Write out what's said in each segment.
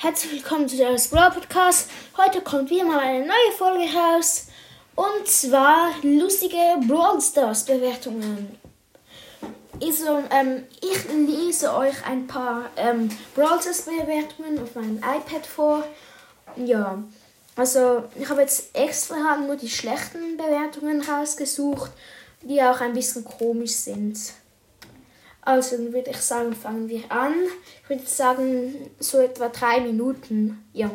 Herzlich willkommen zu der Brawl Podcast. Heute kommt wieder mal eine neue Folge raus. Und zwar lustige Brawl Stars Bewertungen. Also, ähm, ich lese euch ein paar ähm, Brawl Stars Bewertungen auf meinem iPad vor. Ja, also ich habe jetzt extra nur die schlechten Bewertungen rausgesucht, die auch ein bisschen komisch sind. Also dann würde ich sagen, fangen wir an. Ich würde sagen, so etwa drei Minuten. Ja.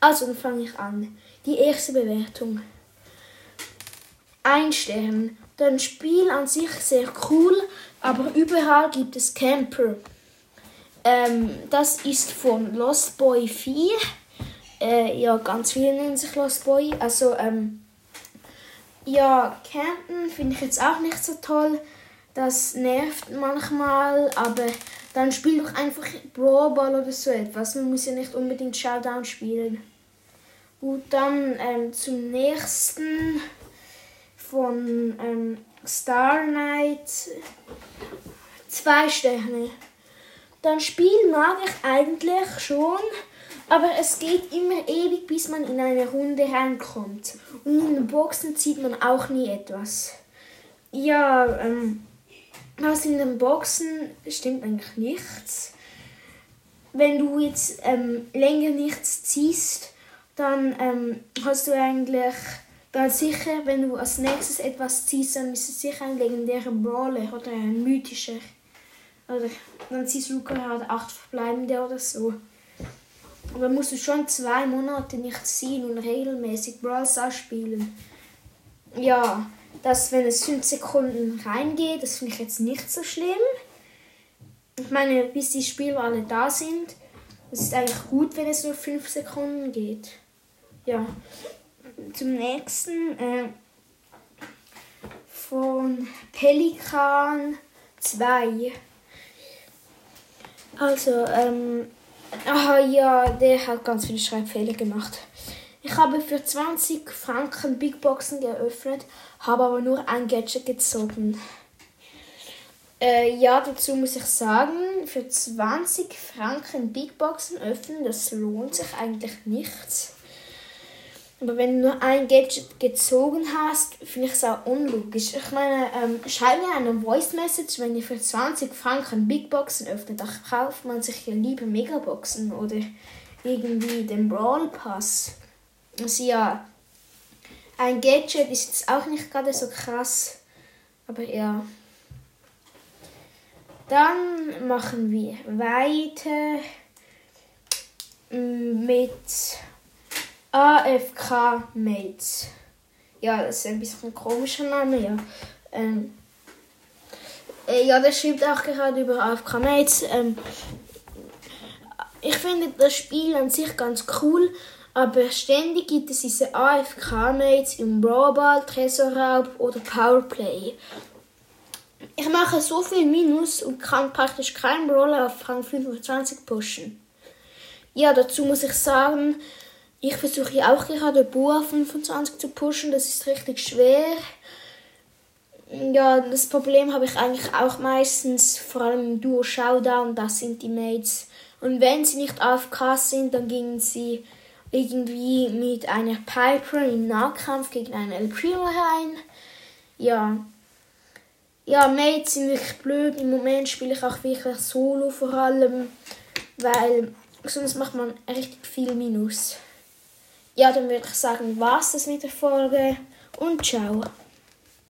Also dann fange ich an. Die erste Bewertung. Ein Stern. Dein Spiel an sich sehr cool, aber überall gibt es Camper. Ähm, das ist von Lost Boy 4. Äh, ja, ganz viele nennen sich Lost Boy. Also, ähm, ja, Campen finde ich jetzt auch nicht so toll. Das nervt manchmal, aber dann spiel doch einfach Brawl Ball oder so etwas. Man muss ja nicht unbedingt Showdown spielen. Gut, dann ähm, zum nächsten von ähm, Star Knight. Zwei Sterne. Dann Spiel mag ich eigentlich schon, aber es geht immer ewig, bis man in eine Runde reinkommt. Und in den Boxen zieht man auch nie etwas. Ja, ähm, was in den Boxen stimmt eigentlich nichts. Wenn du jetzt ähm, länger nichts ziehst, dann ähm, hast du eigentlich ganz sicher, wenn du als nächstes etwas ziehst, dann ist es sicher ein legendärer Brawler oder ein mythischer. Oder dann ziehst du gerade acht verbleibende oder so. Aber musst du schon zwei Monate nicht ziehen und regelmäßig Brawl Stars spielen. Ja, dass wenn es 5 Sekunden reingeht, das finde ich jetzt nicht so schlimm. Ich meine, bis die Spieler alle da sind, es ist eigentlich gut, wenn es nur 5 Sekunden geht. Ja, zum nächsten äh, von Pelikan 2. Also, ähm, aha, ja, der hat ganz viele Schreibfehler gemacht. Ich habe für 20 Franken Big Boxen geöffnet, habe aber nur ein Gadget gezogen. Äh, ja, dazu muss ich sagen, für 20 Franken Big Boxen öffnen, das lohnt sich eigentlich nichts. Aber wenn du nur ein Gadget gezogen hast, finde ich es auch unlogisch. Ich meine, ähm, schreib mir eine Voice Message, wenn ihr für 20 Franken Big Boxen öffnet, dann kauft man sich ja lieber Megaboxen oder irgendwie den Brawl Pass. Also ja, ein Gadget ist jetzt auch nicht gerade so krass, aber ja. Dann machen wir weiter mit AFK Mates. Ja, das ist ein bisschen ein komischer Name, ja. Ähm, äh, ja, der schreibt auch gerade über AFK Mates. Ähm, ich finde das Spiel an sich ganz cool, aber ständig gibt es diese AFK-Mates im Brawlball, Tresorraub oder Powerplay. Ich mache so viel Minus und kann praktisch keinen Brawler auf Rang 25 pushen. Ja, dazu muss ich sagen, ich versuche auch gerade Boa 25 zu pushen, das ist richtig schwer. Ja, das Problem habe ich eigentlich auch meistens, vor allem im Duo Showdown, das sind die Mates. Und wenn sie nicht AFK sind, dann gingen sie irgendwie mit einer Piper im Nahkampf gegen einen El Primo rein. Ja. Ja, Mates sind wirklich blöd. Im Moment spiele ich auch wirklich Solo vor allem, weil sonst macht man richtig viel Minus. Ja, dann würde ich sagen, was das mit der Folge und ciao.